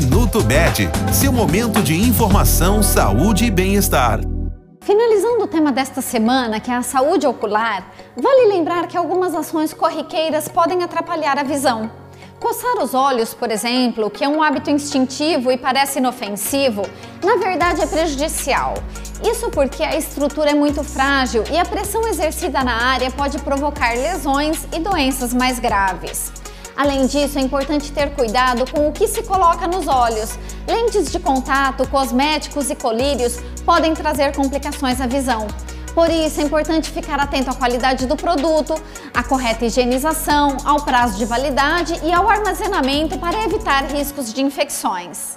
Minuto Med, seu momento de informação, saúde e bem-estar. Finalizando o tema desta semana, que é a saúde ocular, vale lembrar que algumas ações corriqueiras podem atrapalhar a visão. Coçar os olhos, por exemplo, que é um hábito instintivo e parece inofensivo, na verdade é prejudicial. Isso porque a estrutura é muito frágil e a pressão exercida na área pode provocar lesões e doenças mais graves. Além disso, é importante ter cuidado com o que se coloca nos olhos. Lentes de contato, cosméticos e colírios podem trazer complicações à visão. Por isso, é importante ficar atento à qualidade do produto, à correta higienização, ao prazo de validade e ao armazenamento para evitar riscos de infecções.